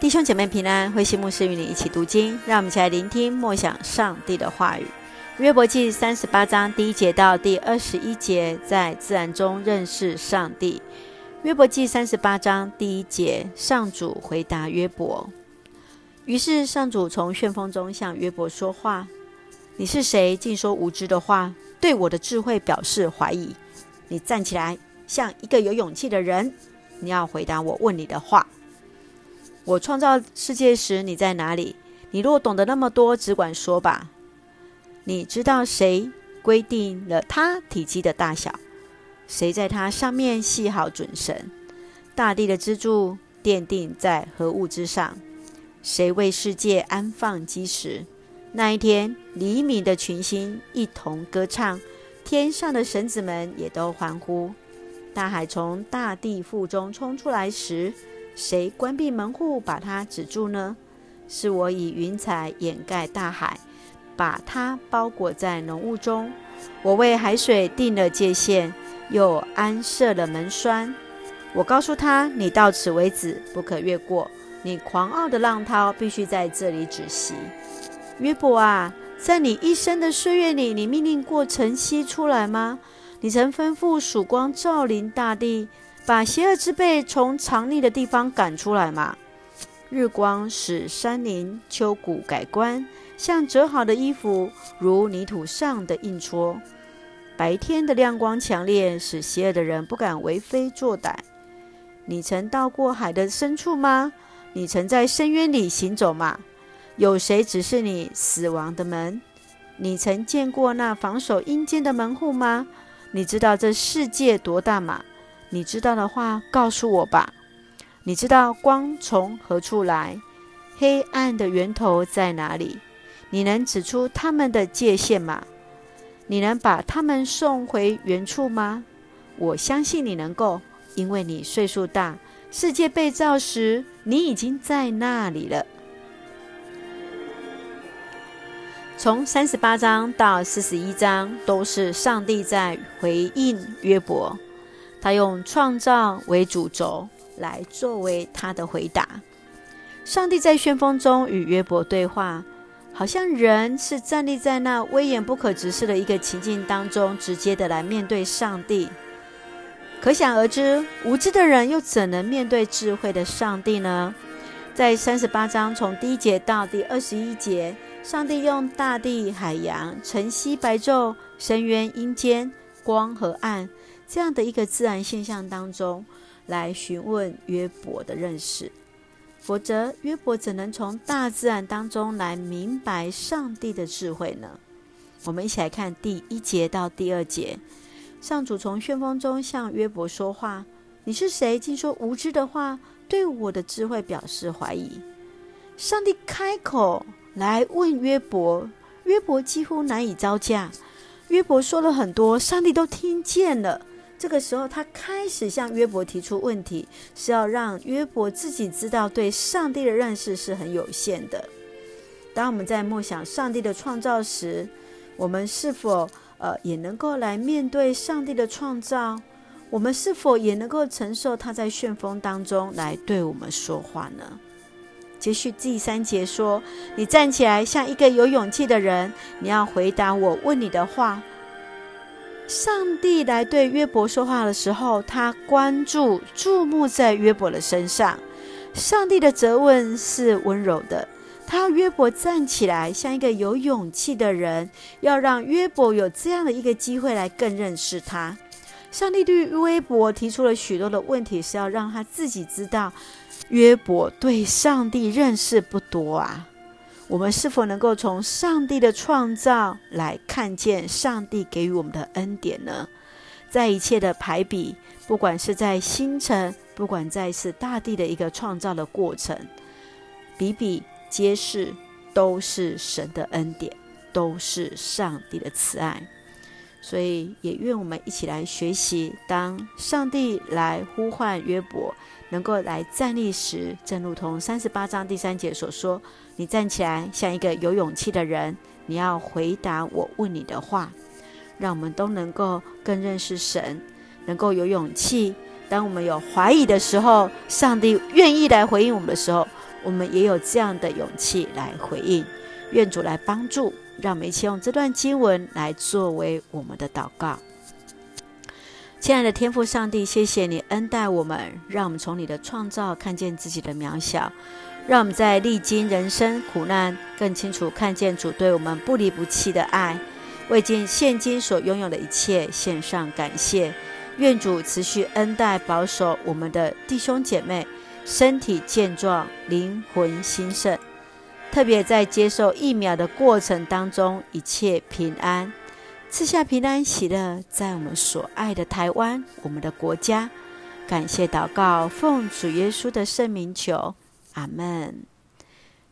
弟兄姐妹平安，慧馨牧师与你一起读经，让我们一起来聆听默想上帝的话语。约伯记三十八章第一节到第二十一节，在自然中认识上帝。约伯记三十八章第一节，上主回答约伯。于是上主从旋风中向约伯说话：“你是谁，竟说无知的话，对我的智慧表示怀疑？你站起来，像一个有勇气的人，你要回答我问你的话。”我创造世界时，你在哪里？你若懂得那么多，只管说吧。你知道谁规定了它体积的大小？谁在它上面系好准绳？大地的支柱奠定在何物之上？谁为世界安放基石？那一天，黎明的群星一同歌唱，天上的神子们也都欢呼。大海从大地腹中冲出来时，谁关闭门户，把它止住呢？是我以云彩掩盖大海，把它包裹在浓雾中。我为海水定了界限，又安设了门栓。我告诉他：你到此为止，不可越过。你狂傲的浪涛必须在这里止息。约伯啊，在你一生的岁月里，你命令过晨曦出来吗？你曾吩咐曙光照临大地？把邪恶之辈从藏匿的地方赶出来嘛！日光使山林丘谷改观，像折好的衣服，如泥土上的印戳。白天的亮光强烈，使邪恶的人不敢为非作歹。你曾到过海的深处吗？你曾在深渊里行走吗？有谁指示你死亡的门？你曾见过那防守阴间的门户吗？你知道这世界多大吗？你知道的话，告诉我吧。你知道光从何处来，黑暗的源头在哪里？你能指出他们的界限吗？你能把他们送回原处吗？我相信你能够，因为你岁数大。世界被造时，你已经在那里了。从三十八章到四十一章，都是上帝在回应约伯。他用创造为主轴来作为他的回答。上帝在旋风中与约伯对话，好像人是站立在那威严不可直视的一个情境当中，直接的来面对上帝。可想而知，无知的人又怎能面对智慧的上帝呢？在三十八章从第一节到第二十一节，上帝用大地、海洋、晨曦、白昼、深渊、阴间、光和暗。这样的一个自然现象当中，来询问约伯的认识，否则约伯怎能从大自然当中来明白上帝的智慧呢？我们一起来看第一节到第二节，上主从旋风中向约伯说话：“你是谁，竟说无知的话，对我的智慧表示怀疑？”上帝开口来问约伯，约伯几乎难以招架。约伯说了很多，上帝都听见了。这个时候，他开始向约伯提出问题，是要让约伯自己知道对上帝的认识是很有限的。当我们在默想上帝的创造时，我们是否呃也能够来面对上帝的创造？我们是否也能够承受他在旋风当中来对我们说话呢？接续第三节说：“你站起来，像一个有勇气的人，你要回答我问你的话。”上帝来对约伯说话的时候，他关注、注目在约伯的身上。上帝的责问是温柔的，他要约伯站起来，像一个有勇气的人，要让约伯有这样的一个机会来更认识他。上帝对约伯提出了许多的问题，是要让他自己知道，约伯对上帝认识不多啊。我们是否能够从上帝的创造来看见上帝给予我们的恩典呢？在一切的排比，不管是在星辰，不管在是大地的一个创造的过程，比比皆是，都是神的恩典，都是上帝的慈爱。所以，也愿我们一起来学习，当上帝来呼唤约伯，能够来站立时，正如同三十八章第三节所说：“你站起来，像一个有勇气的人，你要回答我问你的话。”让我们都能够更认识神，能够有勇气。当我们有怀疑的时候，上帝愿意来回应我们的时候，我们也有这样的勇气来回应。愿主来帮助，让我们一起用这段经文来作为我们的祷告。亲爱的天父上帝，谢谢你恩待我们，让我们从你的创造看见自己的渺小，让我们在历经人生苦难，更清楚看见主对我们不离不弃的爱。为尽现今所拥有的一切献上感谢，愿主持续恩待保守我们的弟兄姐妹，身体健壮，灵魂兴盛。特别在接受疫苗的过程当中，一切平安，赐下平安喜乐，在我们所爱的台湾，我们的国家。感谢祷告，奉主耶稣的圣名求，阿门。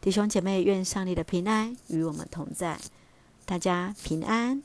弟兄姐妹，愿上帝的平安与我们同在。大家平安。